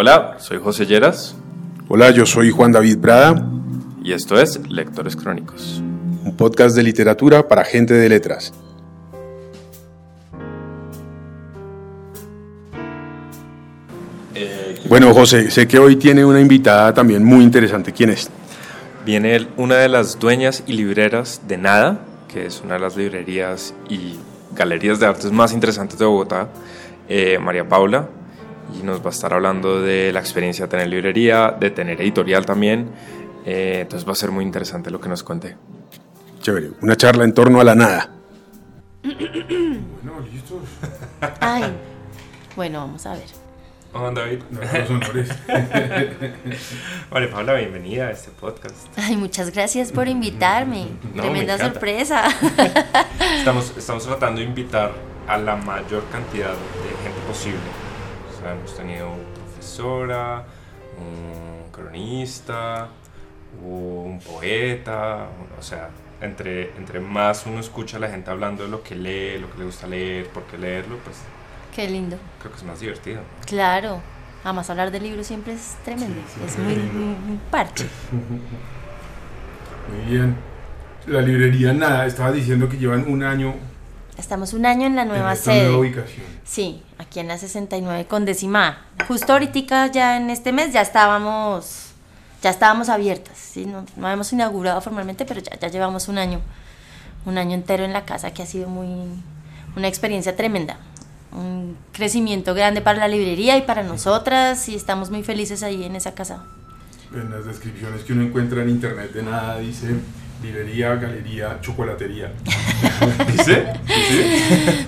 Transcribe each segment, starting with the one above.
Hola, soy José Lleras. Hola, yo soy Juan David Prada. Y esto es Lectores Crónicos. Un podcast de literatura para gente de letras. Eh, bueno, José, sé que hoy tiene una invitada también muy interesante. ¿Quién es? Viene una de las dueñas y libreras de Nada, que es una de las librerías y galerías de artes más interesantes de Bogotá, eh, María Paula, y nos va a estar hablando de la experiencia de tener librería, de tener editorial también. Eh, entonces va a ser muy interesante lo que nos cuente. Chévere, una charla en torno a la nada. bueno, listos. Ay, bueno, vamos a ver. Juan David. honores. Vale, Paula, bienvenida a este podcast. Ay, muchas gracias por invitarme. Tremenda sorpresa. estamos, estamos tratando de invitar a la mayor cantidad de gente posible. O sea, hemos tenido profesora, un cronista, un poeta, o sea, entre, entre más uno escucha a la gente hablando de lo que lee, lo que le gusta leer, por qué leerlo, pues Qué lindo. Creo que es más divertido. Claro. Además, hablar de libros siempre es tremendo. es muy, un parche. Muy bien. La librería, nada, estaba diciendo que llevan un año. Estamos un año en la nueva en sede. Nueva ubicación. Sí, aquí en la 69 con décima. Justo ahorita ya en este mes ya estábamos ya estábamos abiertas, ¿sí? no, no habíamos inaugurado formalmente, pero ya, ya llevamos un año, un año entero en la casa que ha sido muy una experiencia tremenda un crecimiento grande para la librería y para nosotras y estamos muy felices ahí en esa casa. En las descripciones que uno encuentra en internet de nada dice librería, galería, chocolatería. ¿Dice?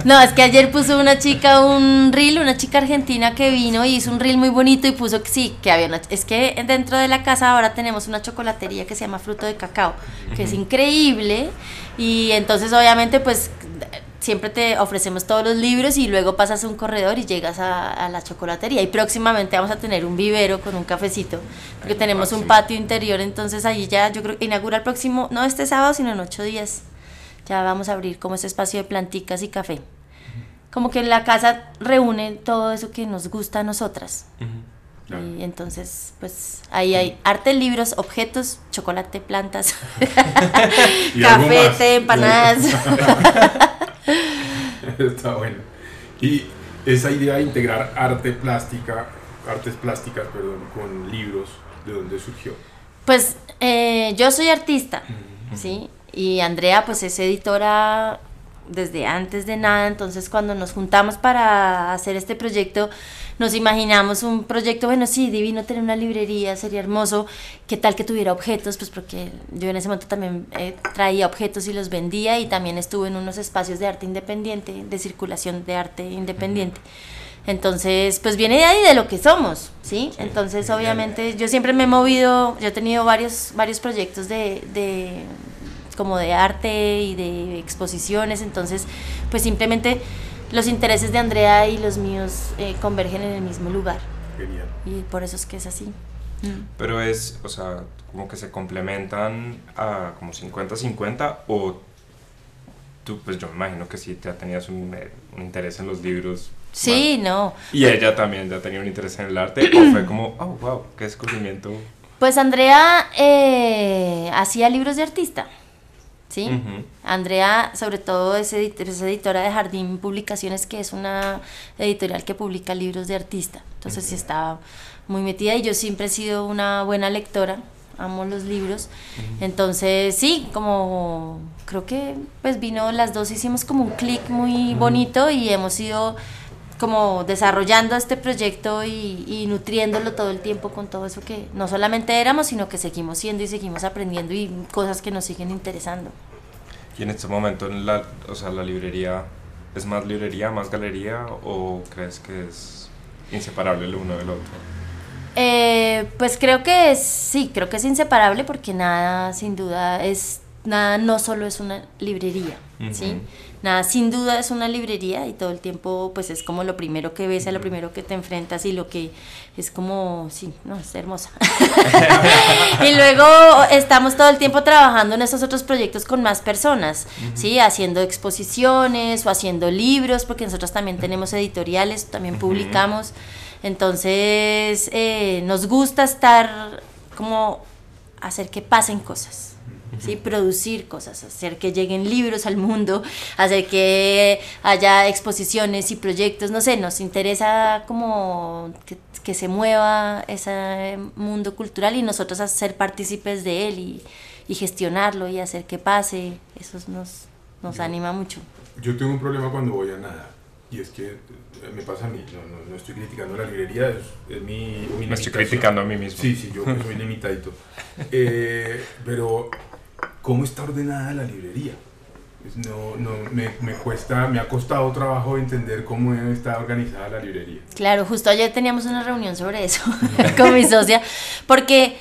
No, es que ayer puso una chica un reel, una chica argentina que vino y hizo un reel muy bonito y puso que sí, que había una... Es que dentro de la casa ahora tenemos una chocolatería que se llama Fruto de Cacao, que es increíble y entonces obviamente pues siempre te ofrecemos todos los libros y luego pasas a un corredor y llegas a, la chocolatería. Y próximamente vamos a tener un vivero con un cafecito, porque tenemos un patio interior, entonces allí ya yo creo que inaugura el próximo, no este sábado, sino en ocho días. Ya vamos a abrir como ese espacio de planticas y café. Como que la casa reúne todo eso que nos gusta a nosotras. Y entonces, pues ahí hay arte, libros, objetos, chocolate, plantas, café, té, empanadas. Está bueno. Y esa idea de integrar arte plástica, artes plásticas, perdón, con libros, ¿de dónde surgió? Pues eh, yo soy artista, ¿sí? Y Andrea pues es editora desde antes de nada, entonces cuando nos juntamos para hacer este proyecto, nos imaginamos un proyecto, bueno, sí, divino tener una librería, sería hermoso, qué tal que tuviera objetos, pues porque yo en ese momento también eh, traía objetos y los vendía y también estuve en unos espacios de arte independiente, de circulación de arte independiente. Entonces, pues viene de ahí de lo que somos, ¿sí? Entonces, obviamente, yo siempre me he movido, yo he tenido varios, varios proyectos de, de como de arte y de exposiciones, entonces, pues simplemente los intereses de Andrea y los míos eh, convergen en el mismo lugar. Genial. Y por eso es que es así. Mm. Pero es, o sea, como que se complementan a como 50-50 o tú, pues yo me imagino que sí te tenías un, eh, un interés en los libros. Sí, no. Y ella también ya tenía un interés en el arte o fue como, oh, wow, qué descubrimiento. Pues Andrea eh, hacía libros de artista. ¿Sí? Andrea, sobre todo, es, editora de Jardín Publicaciones, que es una editorial que publica libros de artista. Entonces, sí estaba muy metida y yo siempre he sido una buena lectora, amo los libros. Entonces, sí, como creo que pues vino las dos, hicimos como un clic muy bonito y hemos ido como desarrollando este proyecto y, y, nutriéndolo todo el tiempo con todo eso que no solamente éramos, sino que seguimos siendo y seguimos aprendiendo y cosas que nos siguen interesando. ¿Y en este momento la, o sea, la librería es más librería, más galería o crees que es inseparable el uno del otro? Eh, pues creo que es, sí, creo que es inseparable porque nada, sin duda, es nada no solo es una librería, ¿sí? Nada, sin duda es una librería y todo el tiempo pues es como lo primero que ves, a lo primero que te enfrentas y lo que es como, sí, no, es hermosa. y luego estamos todo el tiempo trabajando en estos otros proyectos con más personas, ¿sí? Haciendo exposiciones o haciendo libros, porque nosotros también tenemos editoriales, también publicamos. Entonces, eh, nos gusta estar como hacer que pasen cosas. ¿Sí? producir cosas, hacer que lleguen libros al mundo, hacer que haya exposiciones y proyectos, no sé, nos interesa como que, que se mueva ese mundo cultural y nosotros ser partícipes de él y, y gestionarlo y hacer que pase, eso nos, nos anima mucho. Yo tengo un problema cuando voy a nada y es que eh, me pasa a mí, no, no, no estoy criticando la librería, es, es mi, mi Me estoy criticando a mí mismo. Sí, sí, yo soy limitadito. Eh, pero, ¿cómo está ordenada la librería? No, no, me, me cuesta, me ha costado trabajo entender cómo está organizada la librería. Claro, justo ayer teníamos una reunión sobre eso con mi socia, porque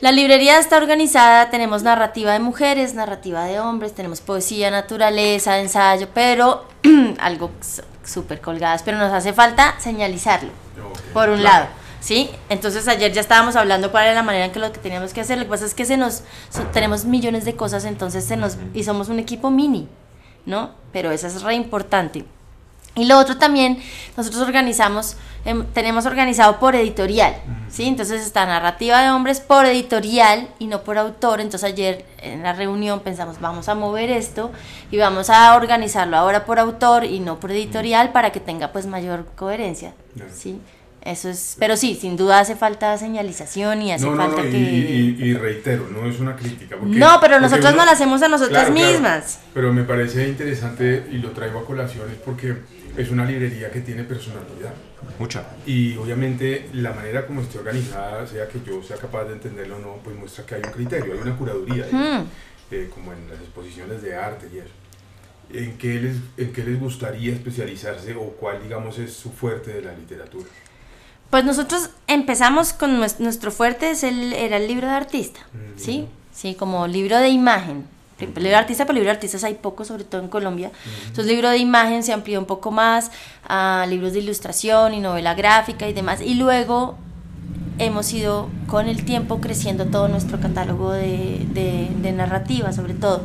la librería está organizada, tenemos narrativa de mujeres, narrativa de hombres, tenemos poesía, naturaleza, ensayo, pero algo súper colgadas, pero nos hace falta señalizarlo, por un claro. lado. ¿Sí? Entonces ayer ya estábamos hablando cuál era la manera en que lo que teníamos que hacer. Lo que pasa es que se nos so- tenemos millones de cosas, entonces se nos y somos un equipo mini, ¿no? Pero eso es re importante. Y lo otro también, nosotros organizamos, em, tenemos organizado por editorial, ¿sí? Entonces está narrativa de hombres por editorial y no por autor. Entonces ayer en la reunión pensamos, vamos a mover esto y vamos a organizarlo ahora por autor y no por editorial para que tenga pues mayor coherencia. ¿sí? Eso es, pero sí, sin duda hace falta señalización y hace No, no, falta no, y, que... y- y reitero, no es una crítica. porque- No, pero porque nosotros uno- no la hacemos a nosotras Claro, claro, mismas. pero me parece interesante y lo traigo a colación es porque es una librería que tiene personalidad. Mucha. Y obviamente la manera como esté organizada, sea que yo sea capaz de entenderlo o no, pues muestra que hay un criterio, hay una curaduría, ahí, Mm. eh, como en las exposiciones de arte y eso. ¿En qué, les, ¿En qué les gustaría especializarse o cuál, digamos, es su fuerte de la literatura? Pues nosotros empezamos con nues- nuestro fuerte, es el, era el libro de artista, Mm. ¿sí? Sí, como libro de imagen. Libro de artista, pero libro de artistas hay poco, sobre todo en Colombia. Entonces, libro de imagen se amplió un poco más a libros de ilustración y novela gráfica y demás. Y luego hemos ido con el tiempo creciendo todo nuestro catálogo de, de- de narrativa, sobre todo.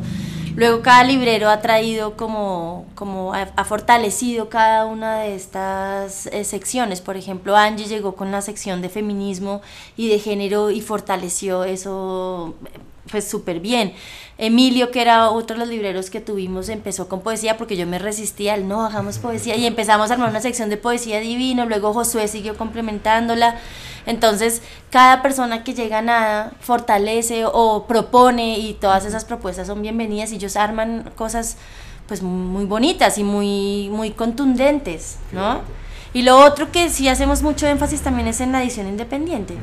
Luego cada librero ha traído como, como ha, ha fortalecido cada una de estas eh, secciones. Por ejemplo, Angie llegó con la sección de feminismo y de género y fortaleció eso pues súper bien. Emilio, que era otro de los libreros que tuvimos, empezó con poesía porque yo me resistía al no, hagamos poesía y empezamos a armar una sección de poesía divino, luego Josué siguió complementándola. Entonces, cada persona que llega a nada fortalece o propone y todas esas propuestas son bienvenidas y ellos arman cosas pues muy bonitas y muy, muy contundentes, ¿no? Y lo otro que sí hacemos mucho énfasis también es en la edición independiente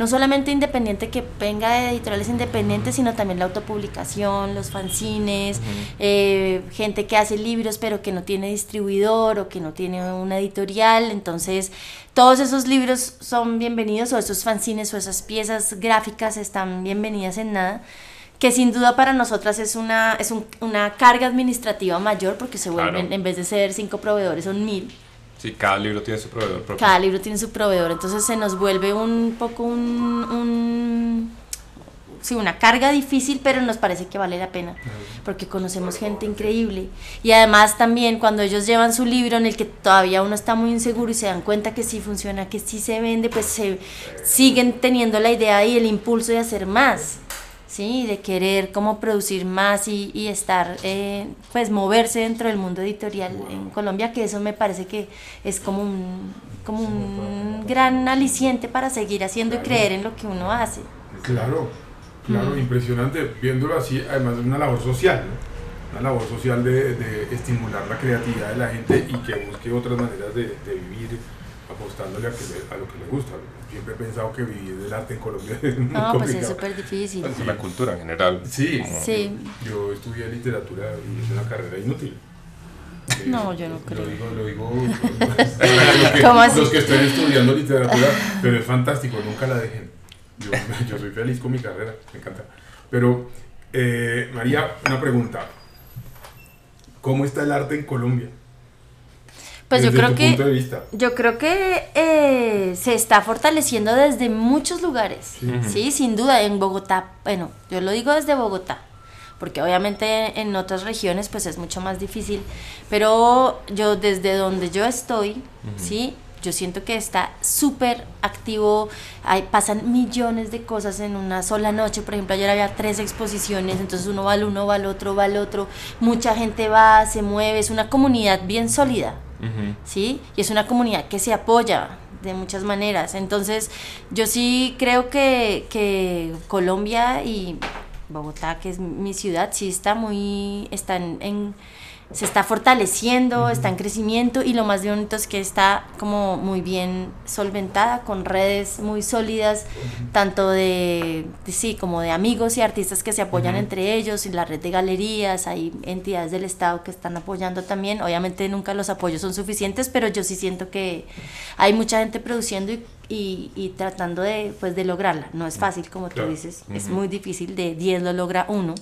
no solamente independiente que venga de editoriales independientes, sino también la autopublicación, los fanzines, eh, gente que hace libros pero que no tiene distribuidor o que no tiene una editorial. Entonces, todos esos libros son bienvenidos o esos fanzines o esas piezas gráficas están bienvenidas en nada que sin duda para nosotras es una, es un- una carga administrativa mayor porque se vuelven, Claro. en vez de ser cinco proveedores, son mil. Sí, cada libro tiene su proveedor propio. Cada libro tiene su proveedor, entonces se nos vuelve un poco un, un- sí, una carga difícil, pero nos parece que vale la pena, porque conocemos gente increíble. Y además también cuando ellos llevan su libro en el que todavía uno está muy inseguro y se dan cuenta que sí funciona, que sí se vende, pues se siguen teniendo la idea y el impulso de hacer más. Sí, de querer como producir más y, y estar, eh, pues moverse dentro del mundo editorial en Colombia, que eso me parece que es como un, como un gran aliciente para seguir haciendo y creer en lo que uno hace. Claro, claro, impresionante. Viéndolo así, además es una labor social, ¿no? Una labor social de, de estimular la creatividad de la gente y que busque otras maneras de, de vivir apostándole a, que le- a lo que le gusta. Siempre he pensado que vivir del arte en Colombia es muy No, pues es súper difícil. Por la cultura en general. Sí. Sí. Yo estudié literatura y es una carrera inútil. Eh, No, yo no creo. Lo digo, lo digo los, que, ¿Cómo así? los que estén estudiando literatura, pero es fantástico, nunca la dejen. Yo, yo soy feliz con mi carrera, me encanta. Pero, eh, María, una pregunta. ¿Cómo está el arte en Colombia? Pues yo creo tu que punto de vista. yo creo que eh, se está fortaleciendo desde muchos lugares, sí. sin duda en Bogotá. Bueno, yo lo digo desde Bogotá, porque obviamente en otras regiones pues es mucho más difícil, pero yo desde donde yo estoy, sí, yo siento que está súper activo, hay, pasan millones de cosas en una sola noche, por ejemplo, ayer había tres exposiciones, entonces uno va al uno, va al otro, va al otro, mucha gente va, se mueve, es una comunidad bien sólida, ¿sí? Y es una comunidad que se apoya de muchas maneras. Entonces, yo sí creo que, que Colombia y Bogotá, que es mi ciudad, sí está muy, están en, se está fortaleciendo, está en crecimiento y lo más bonito es que está como muy bien solventada, con redes muy sólidas, tanto de, de- sí, como de amigos y artistas que se apoyan entre ellos, y la red de galerías, hay entidades del Estado que están apoyando también, obviamente nunca los apoyos son suficientes, pero yo sí siento que hay mucha gente produciendo y, y- y tratando de, pues, de lograrla, no es fácil como tú dices, es muy difícil, de 10 lo logra uno.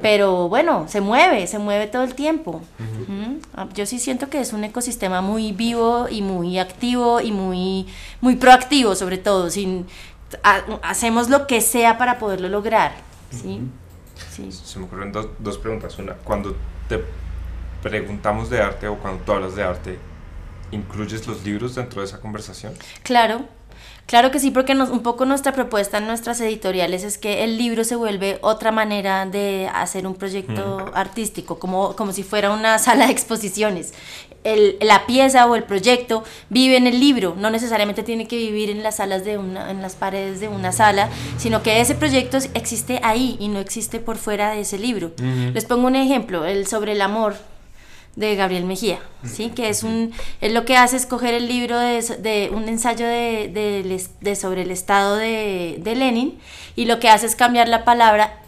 Pero bueno, se mueve, se mueve todo el tiempo. Ah, Yo sí siento que es un ecosistema muy vivo y muy activo y muy, muy proactivo, sobre todo. Sin, ha- hacemos lo que sea para poderlo lograr. ¿sí? Sí. Se me ocurren dos, dos preguntas. Una, cuando te preguntamos de arte o cuando tú hablas de arte, ¿incluyes los libros dentro de esa conversación? Claro, claro que sí, porque nos- un poco nuestra propuesta en nuestras editoriales es que el libro se vuelve otra manera de hacer un proyecto artístico, como, como si fuera una sala de exposiciones. El- la pieza o el proyecto vive en el libro, no necesariamente tiene que vivir en las salas de una, en las paredes de una sala, sino que ese proyecto existe ahí y no existe por fuera de ese libro. Les pongo un ejemplo, el sobre el amor de Gabriel Mejía, ¿sí? que es un, él lo que hace es coger el libro de, de un ensayo de, de de sobre el estado de, de Lenin y lo que hace es cambiar la palabra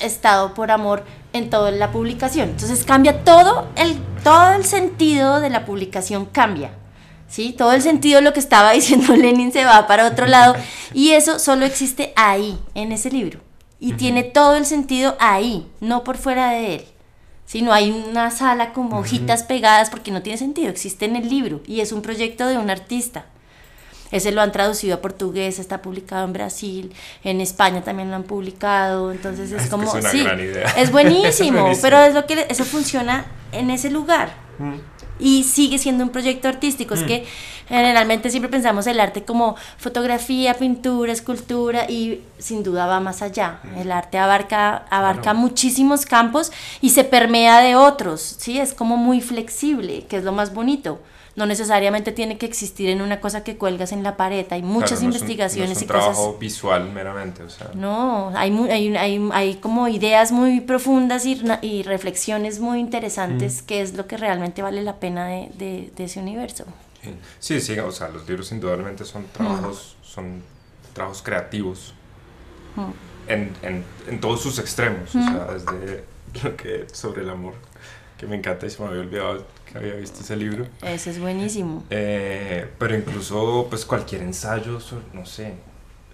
estado por amor en toda la publicación. Entonces cambia todo el, todo el sentido de la publicación cambia. ¿Sí? Todo el sentido de lo que estaba diciendo Lenin se va para otro lado y eso solo existe ahí, en ese libro. Y tiene todo el sentido ahí, no por fuera de él. Si no hay una sala con hojitas pegadas porque no tiene sentido, existe en el libro y es un proyecto de un artista. Ese lo han traducido a portugués, está publicado en Brasil, en España también lo han publicado, entonces es, Es que como es una sí, gran idea. es buenísimo, Es buenísimo. pero es lo que eso funciona en ese lugar y sigue siendo un proyecto artístico. Es que generalmente siempre pensamos el arte como fotografía, pintura, escultura y sin duda va más allá. El arte abarca, abarca Claro. muchísimos campos y se permea de otros, ¿sí? Es como muy flexible, que es lo más bonito. No necesariamente tiene que existir en una cosa que cuelgas en la pared. Hay muchas Claro, no es un- investigaciones no es un y cosas. trabajo visual meramente, o sea. No, hay, hay, hay, hay como ideas muy profundas y, y reflexiones muy interesantes que es lo que realmente vale la pena de, de- de ese universo. Sí, sí, o sea, los libros indudablemente son trabajos, son trabajos creativos en, en, en todos sus extremos, o sea, desde lo que sobre el amor, que me encanta y se me había olvidado que había visto ese libro, Eso es buenísimo. Eh, pero incluso pues cualquier ensayo, sobre- no sé,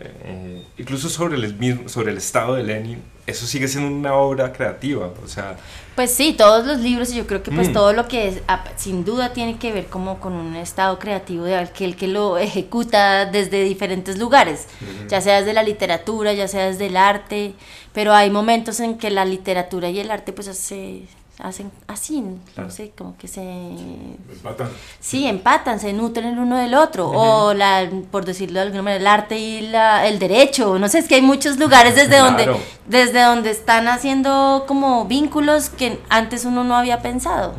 eh, incluso sobre el mismo, sobre el estado de Lenin, eso sigue siendo una obra creativa, o sea, Pues sí, todos los libros y yo creo que pues Mm. todo lo que es, ap- sin duda tiene que ver como con un estado creativo de aquel que lo ejecuta desde diferentes lugares, ya sea desde la literatura, ya sea desde el arte, pero hay momentos en que la literatura y el arte pues se hacen así, no sé, como que se Empatan. Sí, empatan, se nutren el uno del otro. O, la, por decirlo de alguna manera, el arte y la, el derecho. No sé, es que hay muchos lugares desde, donde, desde donde están haciendo como vínculos que antes uno no había pensado.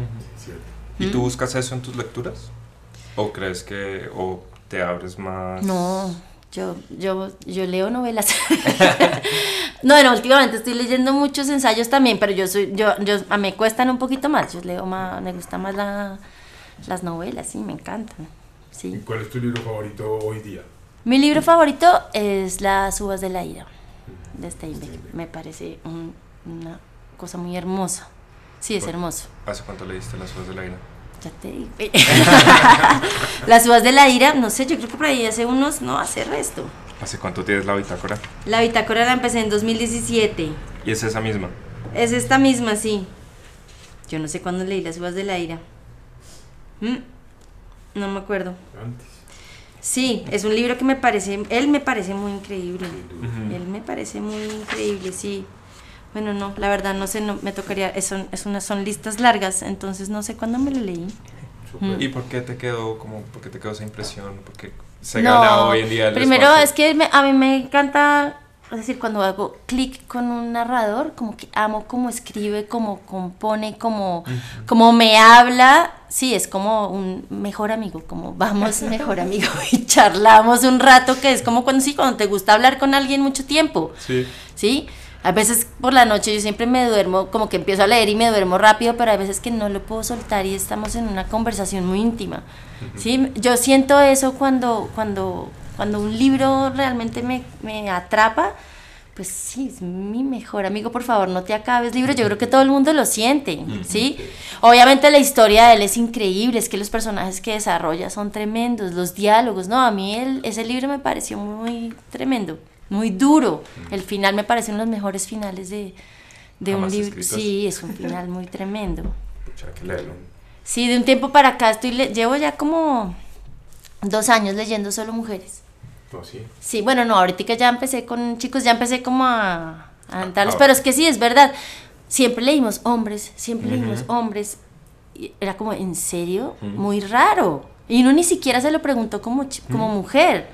¿y Mm. tú buscas eso en tus lecturas? ¿O crees que, o te abres más? No, yo, yo, yo leo novelas. no, no, últimamente estoy leyendo muchos ensayos también, pero yo soy, yo, yo, a me cuestan un poquito más. Yo leo más, me gusta más la, las novelas, sí, me encantan. Sí. ¿Cuál es tu libro favorito hoy día? Mi libro favorito es Las uvas de la ira de Steinbeck. Me parece un- una cosa muy hermosa. Sí, es hermoso. ¿Hace cuánto leíste Las Uvas de la Ira? Ya te digo. Las uvas de la ira, no sé, yo creo que por ahí hace unos, no, hace resto. ¿Hace cuánto tienes la bitácora? La bitácora la empecé en 2017. Y es esa misma. Es esta misma, sí. Yo no sé cuándo leí Las uvas de la ira. Mm, No me acuerdo. Antes. Sí, es un libro que me parece, él me parece muy increíble. Él me parece muy increíble, sí. Bueno, no, la verdad no sé, no me tocaría, es, son, es una, son listas largas, entonces no sé cuándo me lo leí. Súper. ¿Y por qué te quedó como, por qué te quedó esa impresión? Porque se No, gana hoy en día el Primero espacio. es que me- a mí me encanta, es decir, cuando hago clic con un narrador, como que amo cómo escribe, cómo compone, cómo, cómo me habla. Sí, es como un mejor amigo, como vamos mejor amigo y charlamos un rato, que es como cuando sí, cuando te gusta hablar con alguien mucho tiempo. Sí. ¿sí? A veces por la noche yo siempre me duermo, como que empiezo a leer y me duermo rápido, pero hay veces que no lo puedo soltar y estamos en una conversación muy íntima, ¿sí? Yo siento eso cuando, cuando, cuando un libro realmente me, me atrapa, pues sí, es mi mejor amigo, por favor, no te acabes libro, yo creo que todo el mundo lo siente, ¿sí? Obviamente la historia de él es increíble, es que los personajes que desarrolla son tremendos, los diálogos, no, a mí el- ese libro me pareció muy tremendo, muy duro, el final me parece uno de los mejores finales de, de un libro, sí, es un final muy tremendo. Pucha, que leerlo. Sí, de un tiempo para acá estoy le- llevo ya como dos años leyendo solo mujeres. No, sí. Sí, bueno, no, ahorita ya empecé con chicos, ya empecé como a, a aventarlos, Ah. pero es que sí, es verdad. Siempre leímos hombres, siempre leímos hombres. Y era como, ¿en serio? Muy raro. Y uno ni siquiera se lo preguntó como, como mujer,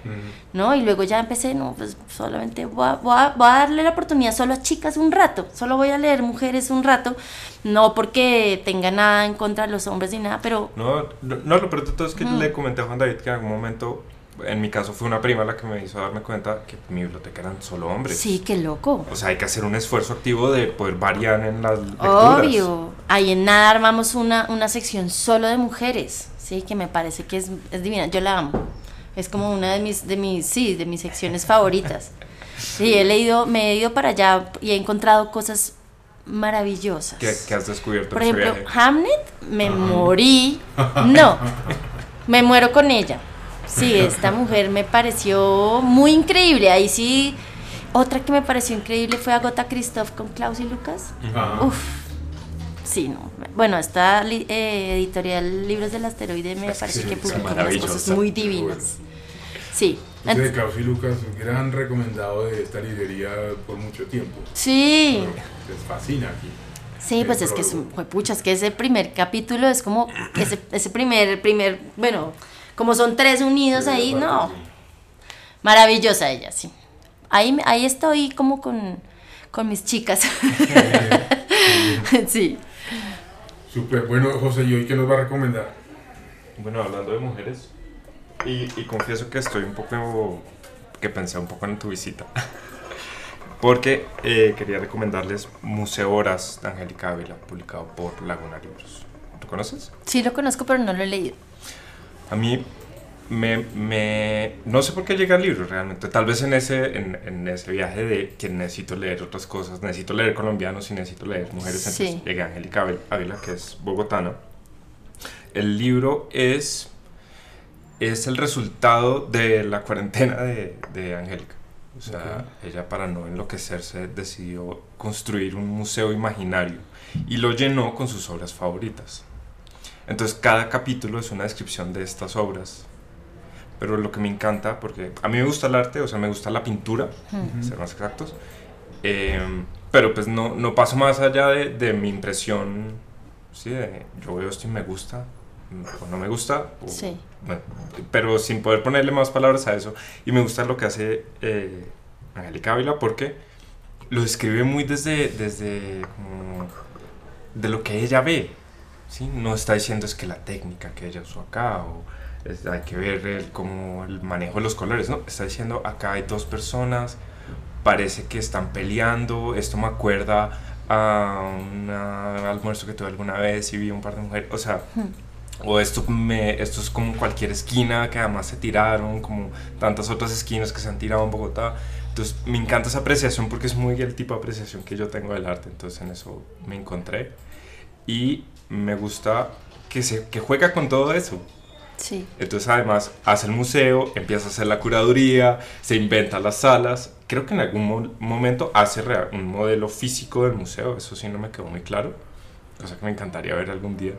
¿no? Y luego ya empecé, no, pues solamente voy a, voy a- voy a darle la oportunidad solo a chicas un rato, solo voy a leer mujeres un rato, no porque tenga nada en contra de los hombres ni nada, pero No, no, no, lo peor de todo es que Mm. le comenté a Juan David que en algún momento, en mi caso fue una prima la que me hizo darme cuenta que mi biblioteca eran solo hombres. sí, qué loco. O sea, hay que hacer un esfuerzo activo de poder variar en las lecturas. Obvio. Ahí en nada armamos una, una sección solo de mujeres, sí, que me parece que es, es divina. Yo la amo. Es como una de mis, de mis, sí, de mis secciones favoritas. Sí, he leído, me he ido para allá y he encontrado cosas maravillosas. ¿Qué, qué has descubierto Por ejemplo? Hamlet, me morí. No, me muero con ella. Sí, esta mujer me pareció muy increíble. Ahí sí, otra que me pareció increíble fue Agota Christoph con Klaus y Lucas. Ajá. Uf, sí, no. Bueno, esta eh, editorial Libros del Asteroide me parece sí, que publicó unas cosas muy divinas. Sí. Ese de ent- Klaus y Lucas, un gran recomendado de esta librería por mucho tiempo. Sí. Les fascina aquí. Sí, pues es que es, pucha, es que ese primer capítulo es como ese, ese primer, primer, bueno, como son tres unidos ahí, no, maravillosa ella, sí. Ahí, ahí estoy como con, con mis chicas. sí. Súper. Bueno, José, ¿y hoy qué nos va a recomendar? Bueno, hablando de mujeres, y, y confieso que estoy un poco, que pensé un poco en tu visita, porque eh, quería recomendarles Museo Horas de Angélica Ávila, publicado por Laguna Libros. ¿Lo conoces? Sí lo conozco, pero no lo he leído. A mí me, me- no sé por qué llega el libro realmente. Tal vez en ese, en, en ese viaje de que necesito leer otras cosas, necesito leer colombianos y necesito leer mujeres. Sí. Entonces llegué a Angélica Ávila- que es bogotana. El libro es, es el resultado de la cuarentena de, de Angélica. O sea, ella para no enloquecerse decidió construir un museo imaginario y lo llenó con sus obras favoritas. Entonces cada capítulo es una descripción de estas obras. Pero lo que me encanta, porque a mí me gusta el arte, o sea, me gusta la pintura, Mm. ser más exactos, eh, pero pues no, no paso más allá de, de mi impresión, ¿sí? De, yo veo esto y me gusta, o no me gusta, o- Sí. bueno, pero sin poder ponerle más palabras a eso. Y me gusta lo que hace eh, Angélica Ávila porque lo describe muy desde, desde como de lo que ella ve. ¿Sí? No está diciendo es que la técnica que ella usó acá o es- hay que ver el, como el manejo de los colores. No, está diciendo acá hay dos personas, parece que están peleando. Esto me acuerda a un almuerzo que tuve alguna vez y vi un par de mujeres. O sea, o esto, me, esto es como cualquier esquina que además se tiraron, como tantas otras esquinas que se han tirado en Bogotá. Entonces me encanta esa apreciación porque es muy el tipo de apreciación que yo tengo del arte. Entonces en eso me encontré. Y me gusta que, se, que juega con todo eso. Sí. Entonces además hace el museo, empieza a hacer la curaduría, se inventa las salas. Creo que en algún mo- momento hace un modelo físico del museo, eso sí no me quedó muy claro. cosa que me encantaría ver algún día,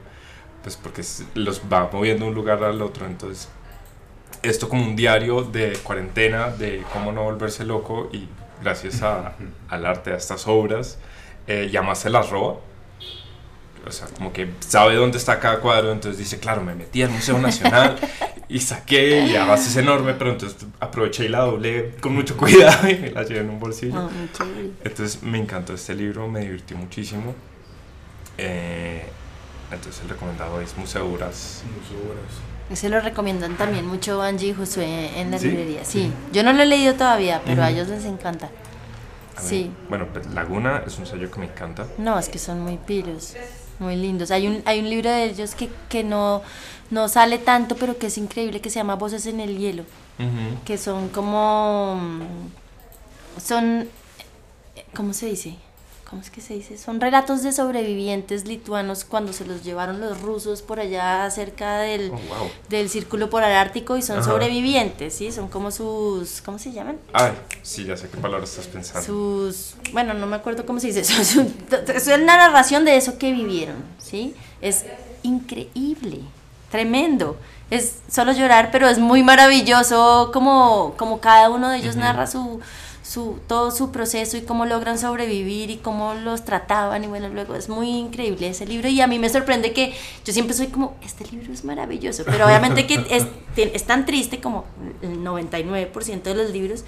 pues porque los va moviendo de un lugar al otro, entonces esto como un diario de cuarentena, de cómo no volverse loco y gracias a- al arte, a estas obras, eh, y además se las roba. O sea, como que sabe dónde está cada cuadro, entonces dice, claro, me metí al Museo Nacional y saqué, y además es enorme, pero entonces aproveché y la doblé con mucho cuidado y me la llevé en un bolsillo. Chévere. Entonces me encantó este libro, me divirtió muchísimo. Eh, entonces el recomendado es Museuras. Muchas horas. Se lo recomiendan también mucho Angie y Josué en la ¿Sí? librería. Sí, yo no lo he leído todavía, pero a ellos les encanta. Mí- Sí. Bueno, pues Laguna es un sello que me encanta. No, es que son muy pilos, muy lindos. Hay un, hay un libro de ellos que, que no, no sale tanto, pero que es increíble, que se llama Voces en el Hielo, que son como... mm, Son... ¿Cómo se dice? ¿Cómo es que se dice? Son relatos de sobrevivientes lituanos cuando se los llevaron los rusos por allá cerca del, Oh, wow. del círculo polar ártico y son Ajá. sobrevivientes, ¿sí? Son como sus... ¿Cómo se llaman? Ay, sí, ya sé qué palabra estás pensando. sus bueno no me acuerdo cómo se dice eso es una narración de eso que vivieron sí es increíble tremendo es solo llorar pero es muy maravilloso como como cada uno de ellos narra su su todo su proceso y cómo logran sobrevivir y cómo los trataban y bueno luego es muy increíble ese libro y a mí me sorprende que yo siempre soy como este libro es maravilloso pero obviamente que es, es tan triste como el 99% de los libros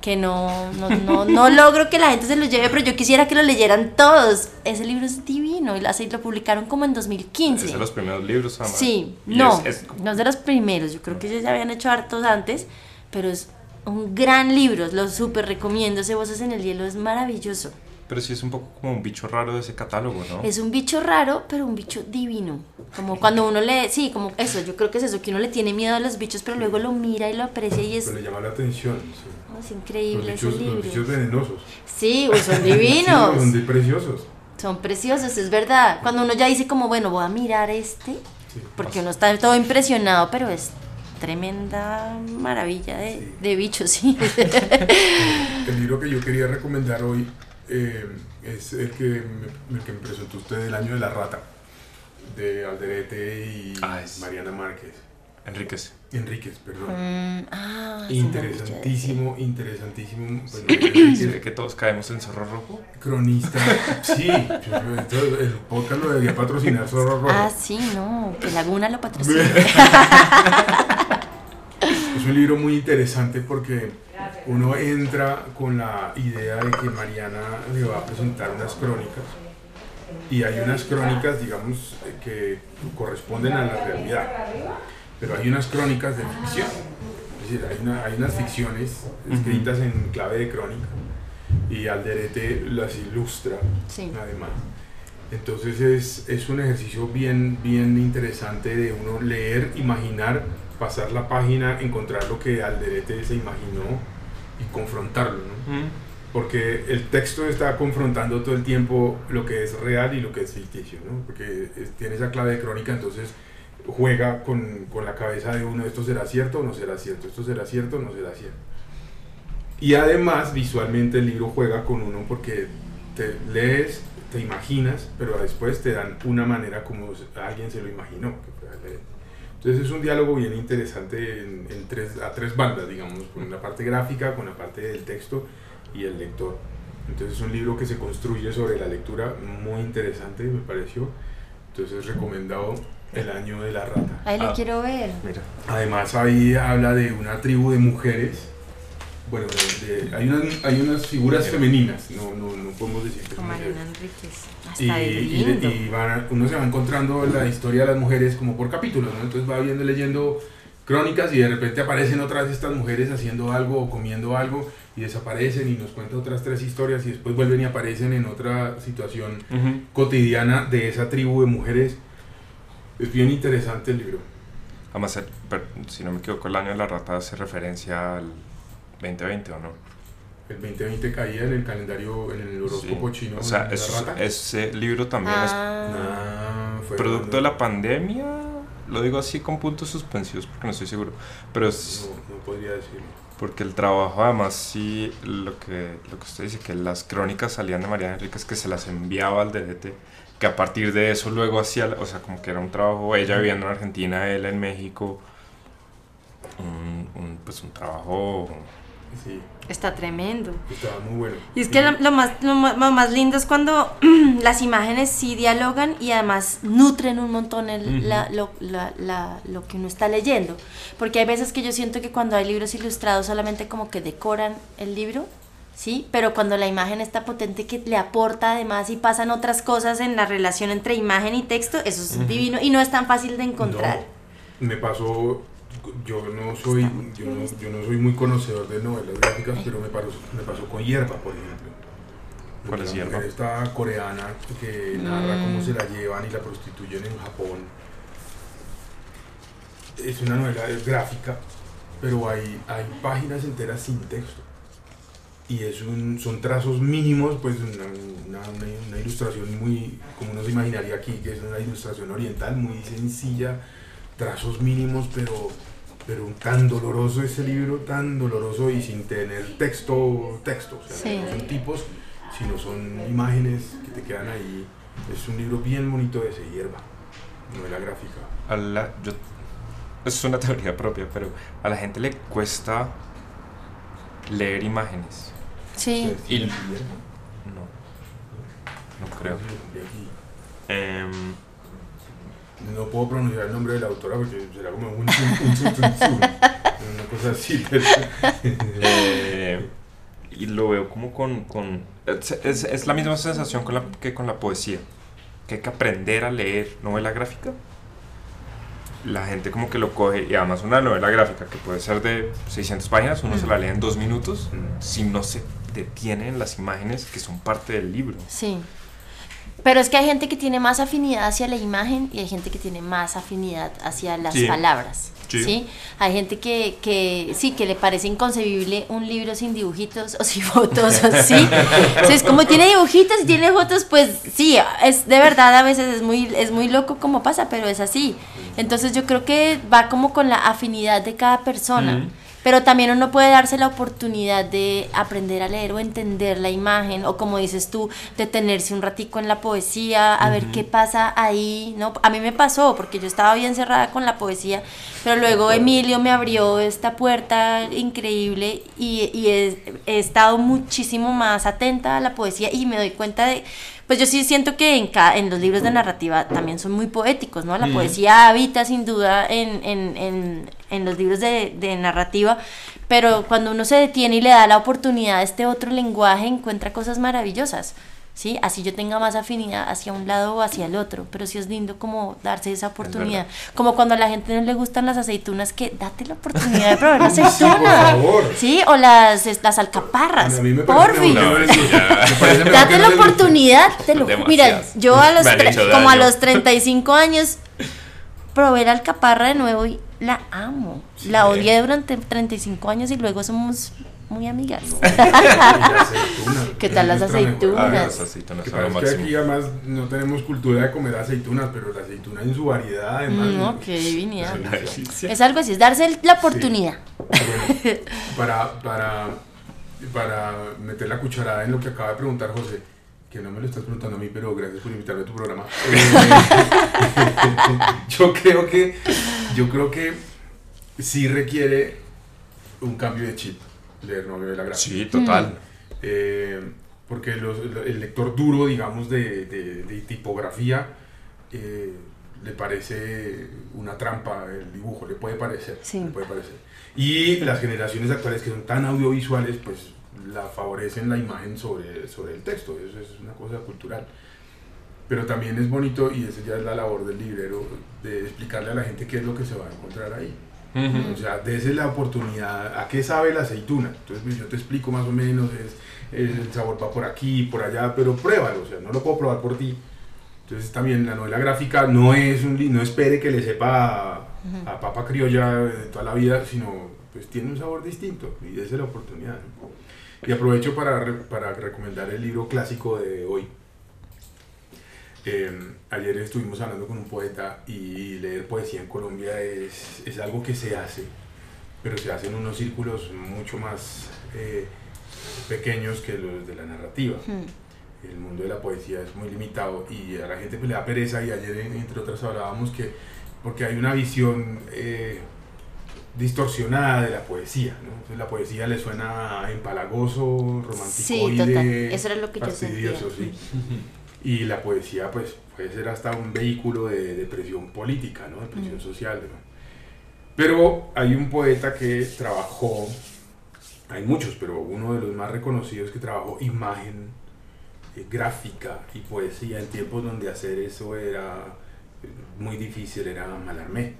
que no, no, no, no logro que la gente se lo lleve, pero yo quisiera que lo leyeran todos. Ese libro es divino y lo, publicaron como en 2015. Es de los primeros libros, además. Sí, no, es- es- no es de los primeros, yo creo que ellos ya habían hecho hartos antes, pero es un gran libro, lo súper recomiendo, ese Voces en el Hielo es maravilloso. pero sí es un poco como un bicho raro de ese catálogo, ¿no? Es un bicho raro, pero un bicho divino. Como cuando uno le, sí, como eso, yo creo que es eso, que uno le tiene miedo a los bichos, pero luego lo mira y lo aprecia y es, Pero le llama la atención. sí. es Los increíble ese bichos, los libro. bichos venenosos. Sí, son Sí, divinos. son preciosos. Son preciosos, es verdad. Cuando uno ya dice como, bueno, voy a mirar este, Sí. porque uno está todo impresionado, pero es tremenda maravilla de, de bichos, sí. El libro que yo quería recomendar hoy eh, es el que, me, el que me presentó usted, El año de la rata, de Alderete y Ah, es- Mariana Márquez. Enríquez. Enríquez, perdón. Mm, ah, Interesantísimo, interesantísimo. Bueno, ¿Se Enríquez, ve que todos caemos en Zorro Rojo? cronista. Sí, el podcast lo debería patrocinar Zorro Rojo. Ah, sí, no, que Laguna lo patrocina. Es un libro muy interesante porque uno entra con la idea de que Mariana le va a presentar unas crónicas y hay unas crónicas, digamos, que corresponden a la realidad, pero hay unas crónicas de ficción, es decir, hay, una- hay unas ficciones escritas en clave de crónica y Alderete las ilustra Sí. además. Entonces es, es un ejercicio bien, bien interesante de uno leer, imaginar, pasar la página, encontrar lo que Alderete se imaginó y confrontarlo, ¿no? Porque el texto está confrontando todo el tiempo lo que es real y lo que es ficticio, ¿no? Porque tiene esa clave de crónica, entonces juega con, con la cabeza de uno, esto será cierto o no será cierto, esto será cierto o no será cierto. Y además visualmente el libro juega con uno porque te lees, te imaginas, pero después te dan una manera como alguien se lo imaginó. que. Entonces es un diálogo bien interesante en, en tres, a tres bandas, digamos, con la parte gráfica, con la parte del texto y el lector. Entonces es un libro que se construye sobre la lectura, muy interesante me pareció. Entonces recomendado El año de la rata. Ahí le Ah. quiero ver. Mira. Además ahí habla de una tribu de mujeres. Bueno, de- de- hay, unas, hay unas figuras femeninas, no, no, no podemos decir que mujeres. Mariana Enríquez. Ah, Y, y- y van uno se va encontrando la historia de las mujeres como por capítulos, ¿no? Entonces va viendo, leyendo crónicas y de repente aparecen otras estas mujeres haciendo algo o comiendo algo y desaparecen y nos cuenta otras tres historias y después vuelven y aparecen en otra situación cotidiana de esa tribu de mujeres. Es bien interesante el libro. Además, si no me equivoco, el año de la rata hace referencia al 2020, ¿o no? El 2020 caía en el calendario, en el horóscopo Sí. chino. O sea, de es- rata. ese libro también es Ah, Ah, fue producto de cuando- la pandemia. Lo digo así con puntos suspensivos porque no estoy seguro. Pero es No, no podría decirlo. porque el trabajo, además, sí, lo que, lo que usted dice, que las crónicas salían de Mariana Enríquez, que se las enviaba al DDT, que a partir de eso luego hacía, o sea, como que era un trabajo, ella viviendo en Argentina, él en México, un, un, pues un trabajo... Sí, Está tremendo. estaba muy bueno. Y es que Sí. lo, lo más, lo, ma- lo más lindo es cuando las imágenes sí dialogan y además nutren un montón el- Ujú. la- lo, la- la- lo que uno está leyendo. Porque hay veces que yo siento que cuando hay libros ilustrados solamente como que decoran el libro, ¿sí? Pero cuando la imagen está potente que le aporta además y pasan otras cosas en la relación entre imagen y texto, eso es divino y no es tan fácil de encontrar. No, me pasó, yo no soy, yo no, yo no soy muy conocedor de novelas gráficas, pero me pasó, me pasó con Hierba, por ejemplo. ¿Cuál es Hierba? mujer Esta coreana que narra cómo se la llevan y la prostituyen en Japón. Es una novela es gráfica, pero hay, hay páginas enteras sin texto. Y es un, son trazos mínimos, pues una, una- una- una ilustración muy, como uno se imaginaría aquí, que es una ilustración oriental muy sencilla, trazos mínimos, pero, pero tan doloroso ese libro, tan doloroso y sin tener texto, texto. O sea, Sí. no son tipos, sino son imágenes que te quedan ahí. Es un libro bien bonito de ese hierba, novela gráfica. a la- yo, es una teoría propia, pero a la gente le cuesta leer imágenes. Sí. Y- Hierba. No, no creo. Em, No puedo pronunciar el nombre de la autora porque será como un, un, un, un- un- una cosa así. pero- eh, y lo veo como con... con es, es- es la misma sensación con la, que con la poesía. Que hay que aprender a leer novela gráfica. La gente como que lo coge, y además una novela gráfica que puede ser de 600 páginas, uno se la lee en dos minutos, si no se detiene en las imágenes que son parte del libro. Sí. Pero es que hay gente que tiene más afinidad hacia la imagen y hay gente que tiene más afinidad hacia las Sí. palabras. Sí. Sí. Hay gente que, que sí, que le parece inconcebible un libro sin dibujitos o sin fotos o así. Entonces, como tiene dibujitos y tiene fotos, pues sí, es de verdad a veces es muy, es muy loco como pasa, pero es así. Entonces yo creo que va como con la afinidad de cada persona. Ujú. Pero también uno puede darse la oportunidad de aprender a leer o entender la imagen, o como dices tú, detenerse un ratico en la poesía, a ver qué pasa ahí, ¿no? A mí me pasó, porque yo estaba bien cerrada con la poesía, pero luego Emilio me abrió esta puerta increíble y, y he, he estado muchísimo más atenta a la poesía y me doy cuenta de... Pues yo sí siento que en, ca- en los libros de narrativa también son muy poéticos, ¿no? La poesía habita sin duda en, en, en, en los libros de, de narrativa, pero cuando uno se detiene y le da la oportunidad a este otro lenguaje, encuentra cosas maravillosas, ¿sí? Así yo tenga más afinidad hacia un lado o hacia el otro, pero sí es lindo como darse esa oportunidad. Como cuando a la gente no le gustan las aceitunas, que date la oportunidad de probar una Sí, por favor. Sí, o las, las alcaparras. A mí me parece no. Me Date la oportunidad, te lo. Mira, yo a los como a los 35 años probé la alcaparra de nuevo y la amo. La odié durante 35 años y luego somos muy amigas. ¿Qué tal las aceitunas? Ah, las aceitunas Que aquí además no tenemos cultura de comer aceitunas, pero la aceituna en su variedad además. No, qué divinidad. Una delicia. Es algo así, es darse la oportunidad. Bueno, para, para, para meter la cucharada en lo que acaba de preguntar José, que no me lo estás preguntando a mí, pero gracias por invitarme a tu programa. Eh, yo creo que yo creo que sí requiere un cambio de chip leer novela gráfica. Sí, total. Eh, porque los- el lector duro, digamos, de, de- de tipografía, eh, le parece una trampa el dibujo, le puede parecer. Sí. le puede parecer. Y las generaciones actuales que son tan audiovisuales, pues la favorecen la imagen sobre, sobre el texto, eso es una cosa cultural. Pero también es bonito, y esa ya es la labor del librero, de explicarle a la gente qué es lo que se va a encontrar ahí. Ujú. O sea, dese la oportunidad. ¿A qué sabe la aceituna? Entonces pues, yo te explico más o menos, es, el sabor va por aquí, por allá, pero pruébalo, o sea, no lo puedo probar por ti. Entonces también la novela gráfica no es un no espere que le sepa a, a papa criolla de toda la vida, sino pues tiene un sabor distinto y dese la oportunidad. ¿no? Y aprovecho para, para recomendar el libro clásico de hoy. Eh, ayer estuvimos hablando con un poeta y leer poesía en Colombia es, es algo que se hace, pero se hace en unos círculos mucho más eh, pequeños que los de la narrativa. Hmm. el mundo de la poesía es muy limitado y a la gente pues, le da pereza y ayer entre otras hablábamos que porque hay una visión eh, distorsionada de la poesía, ¿no? Entonces, la poesía le suena empalagoso, romántico Sí, total. Eso era lo que yo sentía. fastidioso, sí. Y la poesía pues puede ser hasta un vehículo de, de presión política, ¿no? De presión Mm. social, ¿no? Pero hay un poeta que trabajó, hay muchos, pero uno de los más reconocidos que trabajó imagen eh, gráfica y poesía en tiempos donde hacer eso era eh, muy difícil, era Mallarmé.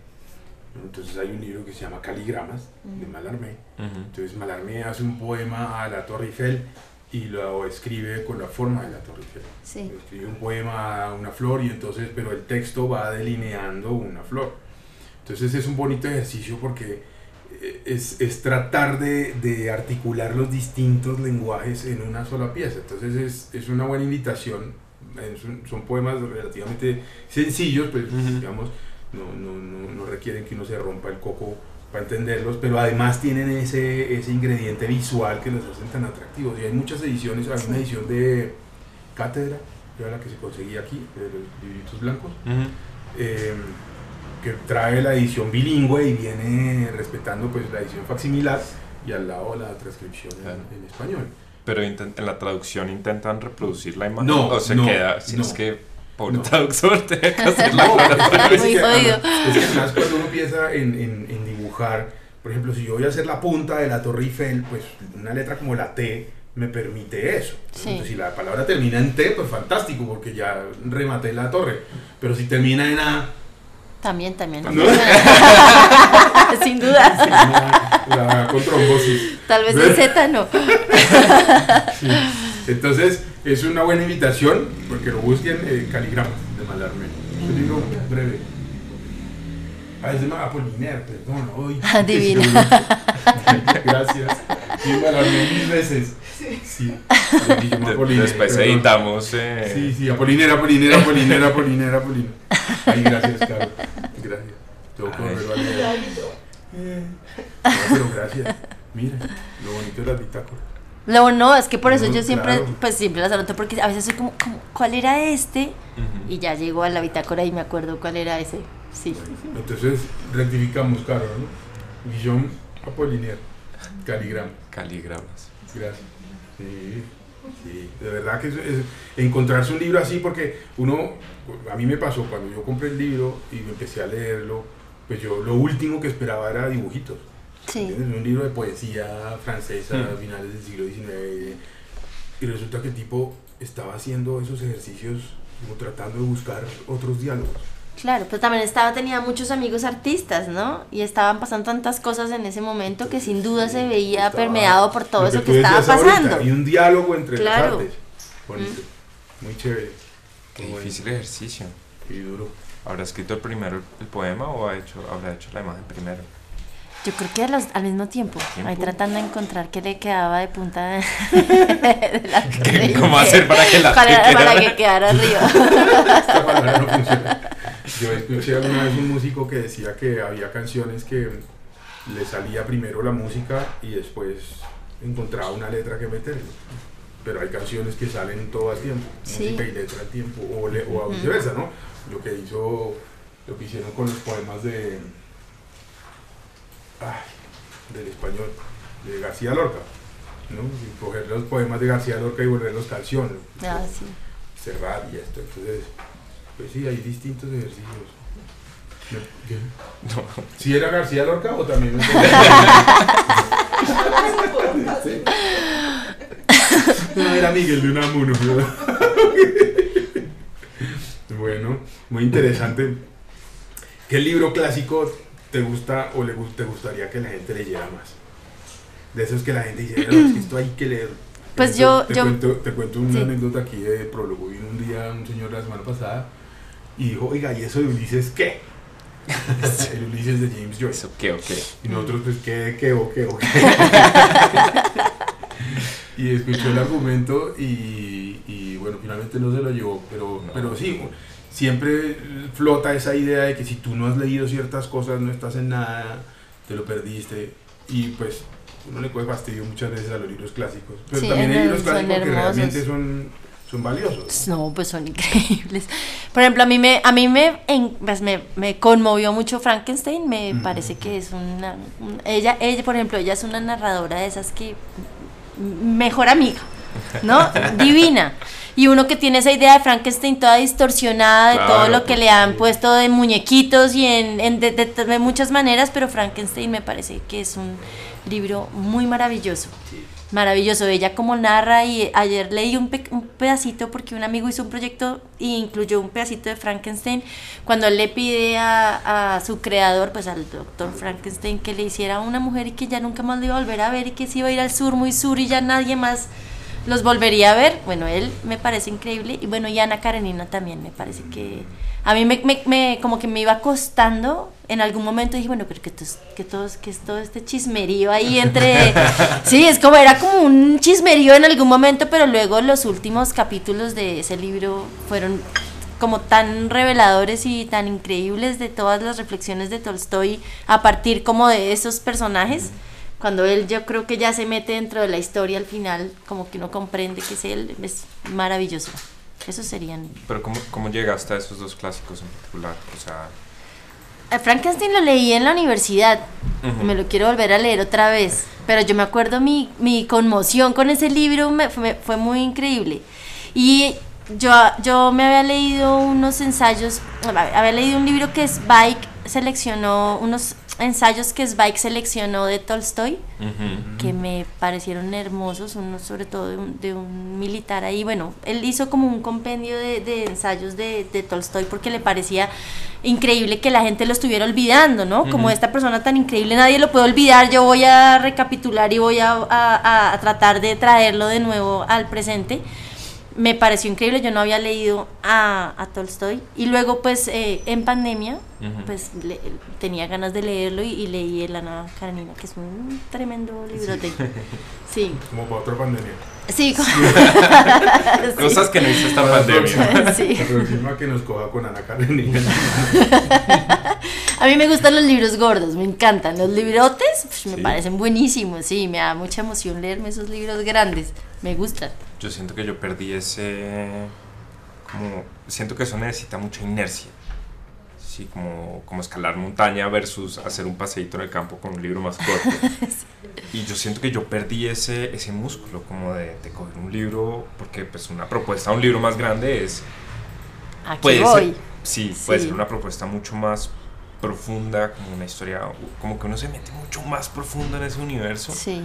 ¿no? Entonces hay un libro que se llama Caligramas de Mm. Mallarmé. Ujú. Entonces Mallarmé hace un poema a la Torre Eiffel y lo escribe con la forma de la Torre Eiffel. Sí. Escribe un poema una flor y entonces, pero el texto va delineando una flor. Entonces es un bonito ejercicio porque eh, es, es tratar de, de articular los distintos lenguajes en una sola pieza. Entonces es, es una buena invitación. Es un- son poemas relativamente sencillos, pues Ujú. digamos, no, no, no, no requieren que uno se rompa el coco para entenderlos, pero además tienen ese, ese ingrediente visual que los hacen tan atractivos. Y hay muchas ediciones, hay una edición de Cátedra, que era la que se conseguía aquí, de los libritos blancos, Ujú. eh, que trae la edición bilingüe y viene respetando pues la edición facsimilar y al lado la transcripción en- Claro. en, español. Pero en la traducción intentan reproducir la imagen No, o se no, queda, si no. es que pobre No. traductor tiene que hacer la No, es que es que además cuando uno empieza en, en- en dibujar, por ejemplo, si yo voy a hacer la punta de la Torre Eiffel, pues una letra como la T me permite eso. Sí. Entonces, si la palabra termina en T, pues fantástico, porque ya rematé la torre. Pero si termina en A, También, también. ¿No? Sin duda. la, la con trombosis. Tal vez en Z no. Sí. Entonces, es una buena invitación, porque lo busquen eh, Caligramas de Malarme. Un libro breve. Ah, es de Apollinaire, perdón. Divino. seguro. Gracias. Y Malarme mil veces. Sí. Apollinaire, Después editamos. eh, Sí, sí, Apollinaire, Apollinaire, Apollinaire, Apollinaire, Apollinaire. Ay, gracias, Caro. Gracias. Tengo que Ay. volverlo a leer. Eh, No, pero gracias. Mira, lo bonito de las bitácoras. No, no, es que por eso No, yo siempre, claro. pues siempre las anoto, porque a veces soy como, como, ¿cuál era este? Y ya llego a la bitácora y me acuerdo cuál era ese. Sí. Entonces rectificamos, Caro, ¿no? Guillaume Apollinaire, Caligrama. Caligramas. Gracias. Sí, sí, de verdad que es, es encontrarse un libro así, porque uno, a mí me pasó cuando yo compré el libro y me empecé a leerlo, pues yo lo último que esperaba era dibujitos. Sí. Un libro de poesía francesa, Mm. finales del siglo XIX, y resulta que el tipo estaba haciendo esos ejercicios como tratando de buscar otros diálogos. Claro, pero también estaba, tenía muchos amigos artistas, ¿no? Y estaban pasando tantas cosas en ese momento que sin duda se veía Estaba- permeado por todo eso que estaba ahorita, pasando. Y un diálogo entre Claro. Mm. las artes. Bonito. Muy chévere. Qué Muy difícil ejercicio. Y duro. ¿Habrá escrito el primero el poema o ha hecho, habrá hecho la imagen primero? Yo creo que a los- al mismo tiempo, ¿Tiempo? ahí tratando de encontrar qué le quedaba de punta de, de la ¿Qué- ¿Cómo hacer para que la para, que para quedara? que quedara arriba. Esta palabra no funciona. Yo escuché alguna vez un músico que decía que había canciones que le salía primero la música y después encontraba una letra que meterle. Pero hay canciones que salen todo al tiempo, Sí. música y letra al tiempo, o, le- o viceversa, ¿no? Lo que hizo, lo que hicieron con los poemas de, ay, del español, de García Lorca, ¿no? Y coger los poemas de García Lorca y volverlos canción. Ah, sí. cerrar y esto. Entonces, pues sí, hay distintos ejercicios. No. ¿Sí era García Lorca o también? Sí. No, era Miguel de Unamuno. ¿verdad? bueno, muy interesante. ¿Qué libro clásico te gusta o le, te gustaría que la gente leyera más? De esos que la gente dice, no, es que esto hay que leer. Pues yo- te, yo- Cuento, te cuento una Sí. anécdota aquí de prólogo. Vino un día un señor la semana pasada y dijo, oiga, ¿y eso de Ulises qué? El Ulises de James Joyce. ¿Eso qué o qué? Y nosotros, pues, ¿qué, qué, o qué, o qué? y escuchó el argumento y, y, bueno, finalmente no se lo llevó, pero, No. pero sí, siempre flota esa idea de que si tú no has leído ciertas cosas, no estás en nada, te lo perdiste. Y pues, uno le coge fastidio muchas veces a los libros clásicos. Pero Sí, también hay libros clásicos que realmente son, son valiosos. No, pues son increíbles. Por ejemplo, a mí me, a mí me, en- pues me, me conmovió mucho Frankenstein. Me parece que es una, un- ella, ella, por ejemplo, ella es una narradora de esas que mejor amiga, ¿no? Divina. Y uno que tiene esa idea de Frankenstein toda distorsionada de todo lo que le han puesto de muñequitos y en, en de, de- de muchas maneras, pero Frankenstein me parece que es un libro muy maravilloso. Maravilloso, ella como narra y ayer leí un, pe- un pedacito porque un amigo hizo un proyecto e incluyó un pedacito de Frankenstein. Cuando él le pide a, a su creador, pues al doctor Frankenstein, que le hiciera una mujer y que ya nunca más lo iba a volver a ver y que se iba a ir al sur, muy sur y ya nadie más los volvería a ver. Bueno, él me parece increíble y bueno, y Ana Karenina también me parece que a mí me, me- me- como que me iba costando en algún momento dije, bueno, pero que, que, todos, que es todo este chismerío ahí entre... sí, es como, era como un chismerío en algún momento, pero luego los últimos capítulos de ese libro fueron como tan reveladores y tan increíbles de todas las reflexiones de Tolstoy a partir como de esos personajes. Cuando él yo creo que ya se mete dentro de la historia al final, como que uno comprende que es él, es maravilloso. Esos serían Pero ¿cómo, ¿cómo llegaste a esos dos clásicos en particular? O sea, A Frankenstein lo leí en la universidad. Ujú. Me lo quiero volver a leer otra vez. Pero yo me acuerdo mi, mi conmoción con ese libro me, fue, fue muy increíble. Y yo, yo me había leído unos ensayos, había leído un libro que Spike seleccionó, unos ensayos que Spike seleccionó de Tolstoy que me parecieron hermosos, uno sobre todo de un, de un militar ahí. Bueno, él hizo como un compendio de, de ensayos de, de Tolstoy porque le parecía increíble que la gente lo estuviera olvidando, ¿no? Como esta persona tan increíble, nadie lo puede olvidar, yo voy a recapitular y voy a, a- a tratar de traerlo de nuevo al presente. Me pareció increíble, yo no había leído a, a Tolstoy y luego pues eh, en pandemia pues le- tenía ganas de leerlo y, y leí El Ana Karenina, que es un tremendo librote. Sí, Como para otra pandemia. sí. como- sí. Cosas que no hizo esta pandemia. Sí. La próxima que nos coja con Ana Karenina. A mí me gustan los libros gordos, me encantan. Los librotes pues, me parecen buenísimos, sí, me da mucha emoción leerme esos libros grandes, me gustan. Yo siento que yo perdí ese. Como. Siento que eso necesita mucha inercia. Sí, como, como escalar montaña versus hacer un paseíto en el campo con un libro más corto. Y yo siento que yo perdí ese, ese músculo, como de, de coger un libro, porque pues una propuesta, un libro más grande es Aquí puede voy. ser, sí, puede Sí. ser una propuesta mucho más profunda, como una historia, como que uno se mete mucho más profundo en ese universo Sí.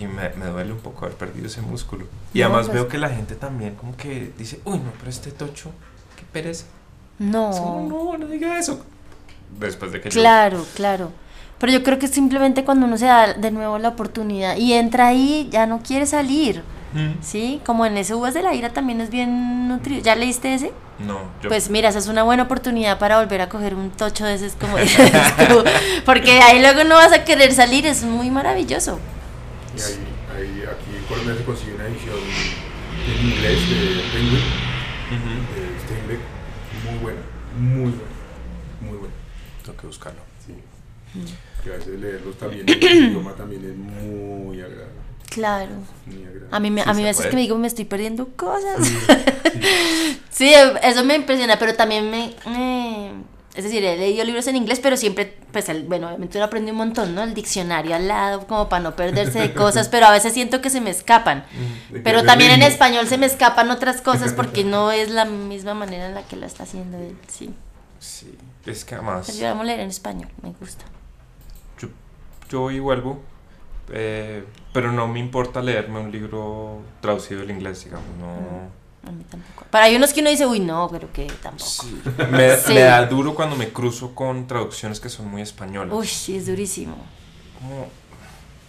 Y me, me duele un poco haber perdido ese músculo. Y No, además pues- veo que la gente también como que dice, uy, no, pero este tocho, qué pereza. No. No, no, no diga eso. Después de que yo- Claro, claro. Pero yo creo que simplemente cuando uno se da de nuevo la oportunidad y entra ahí, ya no quiere salir. Mm. ¿Sí? Como en ese Uvas de la Ira también es bien nutrido. ¿Ya leíste ese? No, yo... Pues mira, esa es una buena oportunidad para volver a coger un tocho de ese, como dices tú. Porque ahí luego no vas a querer salir, es muy maravilloso. Y ahí, ahí, aquí en Colombia se consigue una edición en inglés de Penguin, Ujú. de Steinbeck, muy buena, muy buena, muy buena. Tengo que buscarlo. Sí. Mm. Que a veces leerlos también en el idioma también es muy agradable. Claro. Muy agradable. A mí, me, Sí, a mí veces puede. que me digo, me estoy perdiendo cosas. Sí, sí. Sí, eso me impresiona, pero también me... me- es decir, he leído libros en inglés, pero siempre, pues, el- bueno, obviamente uno aprende un montón, ¿no? El diccionario al lado, como para no perderse de cosas, pero a veces siento que se me escapan. De Pero también en español se me escapan otras cosas porque no es la misma manera en la que lo está haciendo él, sí. Sí, es que además... Pero yo amo leer en español, me gusta. yo, yo voy y vuelvo, eh, pero no me importa leerme un libro traducido del inglés, digamos, no... A mí tampoco. Para hay unos que uno dice, uy, no, pero que tampoco. Sí. Me, Sí. me da duro cuando me cruzo con traducciones que son muy españolas. Uy, sí, es durísimo. Como,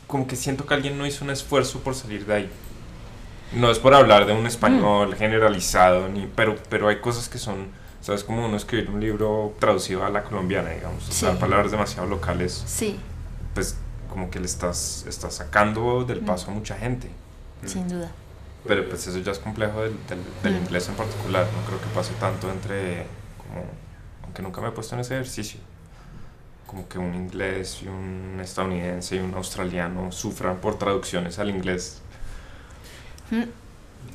como que siento que alguien no hizo un esfuerzo por salir de ahí. No es por hablar de un Mm. español generalizado, ni, pero, pero hay cosas que son, ¿sabes? Como uno escribir un libro traducido a la colombiana, digamos, Sí. usar palabras demasiado locales, Sí, pues como que le estás, estás sacando del paso a mucha gente. sin duda. Pero pues eso ya es complejo del, del, del Mm. inglés en particular. No creo que pase tanto entre, como, aunque nunca me he puesto en ese ejercicio, como que un inglés y un estadounidense y un australiano sufran por traducciones al inglés. Mm.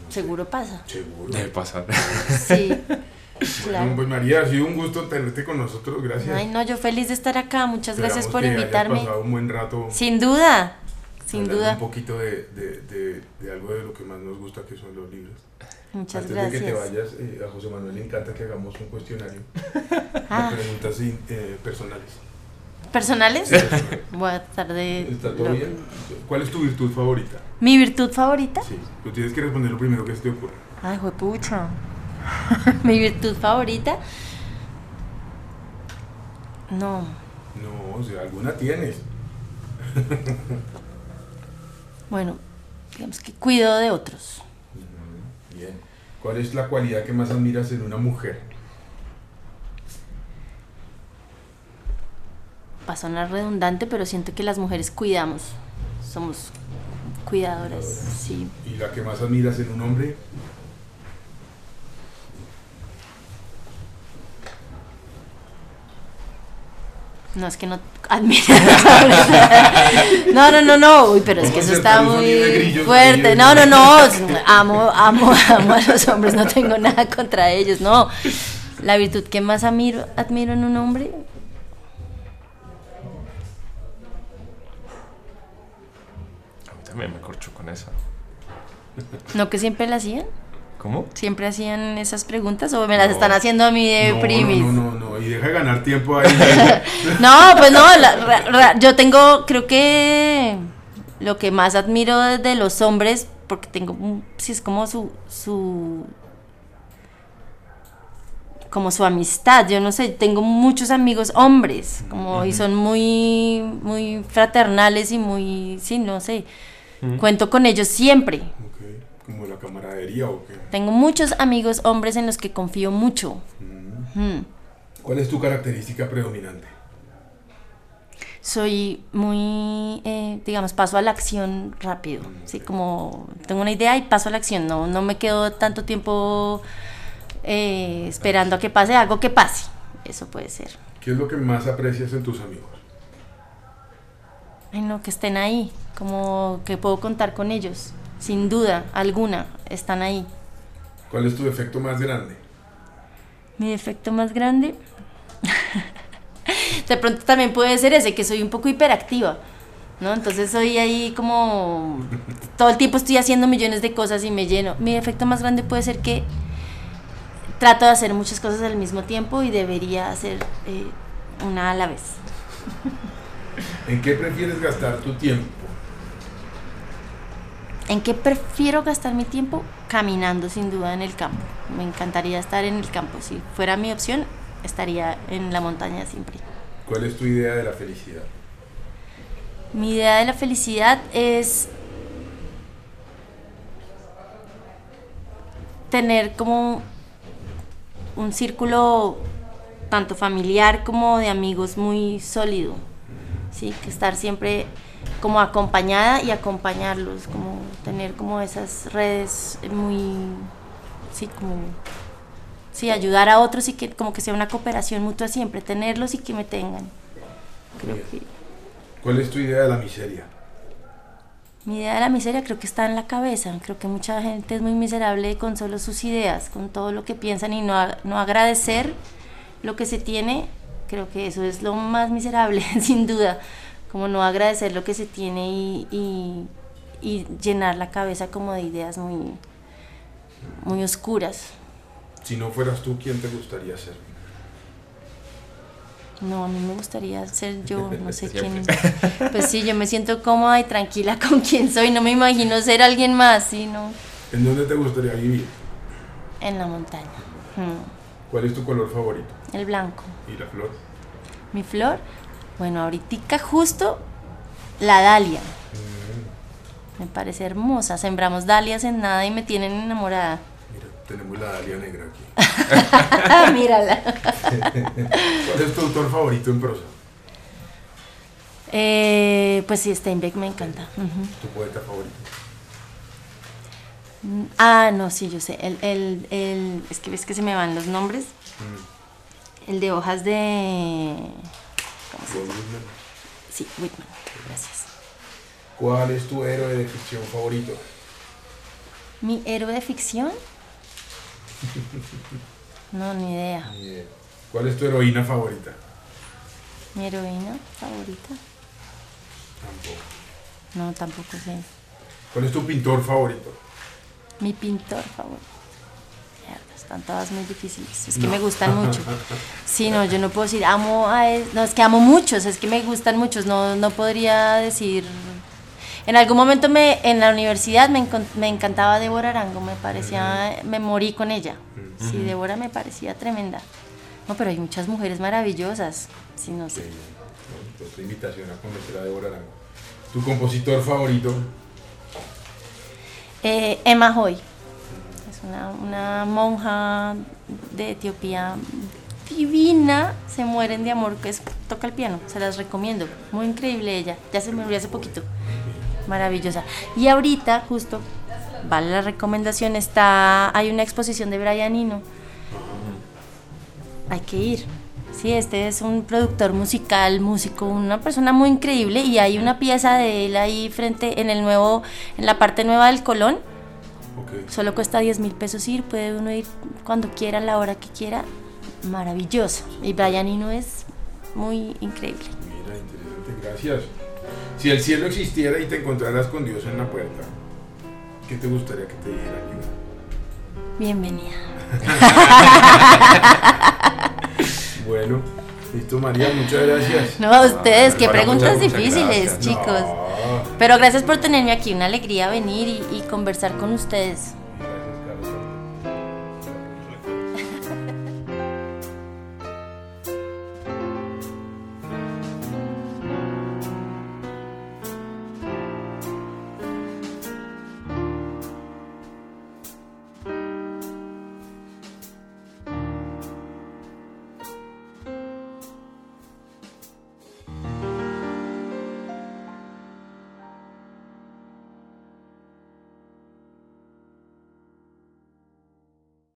Seguro pasa. Seguro. Debe pasar. Sí. Bueno, Claro. pues María, ha sido un gusto tenerte con nosotros, gracias. Ay, no, yo feliz de estar acá. Muchas gracias Esperamos por que hayas invitarme. pasado un buen rato. Sin duda, sin duda. Un poquito de, de, de, de algo de lo que más nos gusta, que son los libros. Muchas Antes gracias. de que te vayas, eh, a José Manuel le encanta que hagamos un cuestionario Ah, de preguntas in- eh, personales. ¿Personales? Sí, Voy a tratar de... ¿Está todo lo- bien? ¿Cuál es tu virtud favorita? ¿Mi virtud favorita? Sí, tú tienes que responder lo primero que se te ocurre. Ay, juepucha. Mi virtud favorita. No. No, o sea, alguna tienes. Bueno, digamos que cuido de otros. Bien. ¿Cuál es la cualidad que más admiras en una mujer? Va a sonar redundante, pero siento que las mujeres cuidamos. Somos cuidadoras, sí. ¿Y la que más admiras en un hombre? No, es que no admiro. No, no, no, no. Uy, pero es que eso está muy fuerte. No, no, no. Amo, amo, amo a los hombres. No tengo nada contra ellos. No. La virtud que más admiro, admiro en un hombre. A mí también me corcho con esa. No que siempre la hacían. ¿Cómo? Siempre hacían esas preguntas o me las No. están haciendo a mí de no, primis. no, no, no, y deja de ganar tiempo ahí. No, pues no, la- ra- ra- yo tengo, creo que lo que más admiro de los hombres, porque tengo, sí es como su, su, como su amistad, yo no sé, tengo muchos amigos hombres, como, y son muy, muy fraternales y muy, sí, no sé, cuento con ellos siempre. Como la camaradería o qué. Tengo muchos amigos hombres en los que confío mucho. Mm. Mm. ¿Cuál es tu característica predominante? soy muy, eh, digamos, paso a la acción rápido. Sí, como tengo una idea y paso a la acción. No, no me quedo tanto tiempo eh, esperando a que pase algo que pase. Eso puede ser. ¿Qué es lo que más aprecias en tus amigos? Ay, no, que estén ahí. Como que puedo contar con ellos. Sin duda alguna, están ahí. ¿Cuál es tu defecto más grande? Mi defecto más grande. de pronto también puede ser ese, que soy un poco hiperactiva. ¿No? Entonces soy ahí como todo el tiempo estoy haciendo millones de cosas y me lleno. Mi defecto más grande puede ser que trato de hacer muchas cosas al mismo tiempo y debería hacer eh, una a la vez. ¿En qué prefieres gastar tu tiempo? ¿En qué prefiero gastar mi tiempo? Caminando sin duda en el campo. Me encantaría estar en el campo. Si fuera mi opción, estaría en la montaña siempre. ¿Cuál es tu idea de la felicidad? Mi idea de la felicidad es tener como un círculo tanto familiar como de amigos muy sólido. Sí, que estar siempre como acompañada y acompañarlos, como tener como esas redes muy sí, como sí, ayudar a otros y que como que sea una cooperación mutua siempre, tenerlos y que me tengan. Creo que ¿Cuál es tu idea de la miseria? Mi idea de la miseria creo que está en la cabeza. Creo que mucha gente es muy miserable con solo sus ideas, con todo lo que piensan y no, no agradecer lo que se tiene. Creo que eso es lo más miserable, sin duda. Como no agradecer lo que se tiene y, y- y llenar la cabeza como de ideas muy, muy oscuras. Si no fueras tú, ¿quién te gustaría ser? No, a mí me gustaría ser yo, no sé quién. Pues sí, yo me siento cómoda y tranquila con quien soy. No me imagino ser alguien más, sino ¿En dónde te gustaría vivir? en la montaña. Mm. ¿Cuál es tu color favorito? El blanco. ¿Y la flor? Mi flor, bueno, ahorita justo la dalia. Mm, Me parece hermosa. Sembramos dalias en nada y me tienen enamorada. mira, tenemos la dalia negra aquí. Mírala. ¿Cuál es tu autor favorito en prosa? Eh, pues sí, Steinbeck me encanta. ¿Tu poeta favorito? Mm, Ah, no, sí, yo sé. El, el, el, es que ves que se me van los nombres. Mm, El de hojas de... ¿Cómo se llama? Whitman. Sí, Whitman. Gracias. ¿Cuál es tu héroe de ficción favorito? ¿Mi héroe de ficción? No, ni idea. Ni idea. ¿Cuál es tu heroína favorita? ¿Mi heroína favorita? Tampoco. No, tampoco sé. ¿Cuál es tu pintor favorito? Mi pintor favorito. Están todas muy difíciles. Es que me gustan mucho. Sí, no, yo no puedo decir amo a. No, es que amo muchos, es que me gustan muchos. No, no podría decir. En algún momento me, en la universidad me, me encantaba Débora Arango, me parecía, me morí con ella. Sí, Débora me parecía tremenda. No, pero hay muchas mujeres maravillosas. Sí, no sé. Otra invitación a conocer a Débora Arango. ¿Tu compositor favorito? Eh, Emma Hoy. Es una, una monja de Etiopía divina. Se mueren de amor. Que es, toca el piano. Se las recomiendo. Muy increíble ella. Ya se me murió hace poquito. Maravillosa. Y ahorita, justo, vale la recomendación, está, hay una exposición de Brian Eno. Hay que ir. Sí, este es un productor musical, músico, una persona muy increíble y hay una pieza de él ahí frente en el nuevo, en la parte nueva del Colón. Solo cuesta 10 mil pesos ir, puede uno ir cuando quiera, a la hora que quiera. Maravilloso. Y Brian Eno es muy increíble. Mira, interesante, gracias. Si el cielo existiera y te encontraras con Dios en la puerta, ¿qué te gustaría que te dijera Iván? Bienvenida. Bueno, listo María, muchas gracias. No, a ustedes, qué preguntas muchas, difíciles, chicos. No, Pero gracias por tenerme aquí, una alegría venir y, y conversar con ustedes.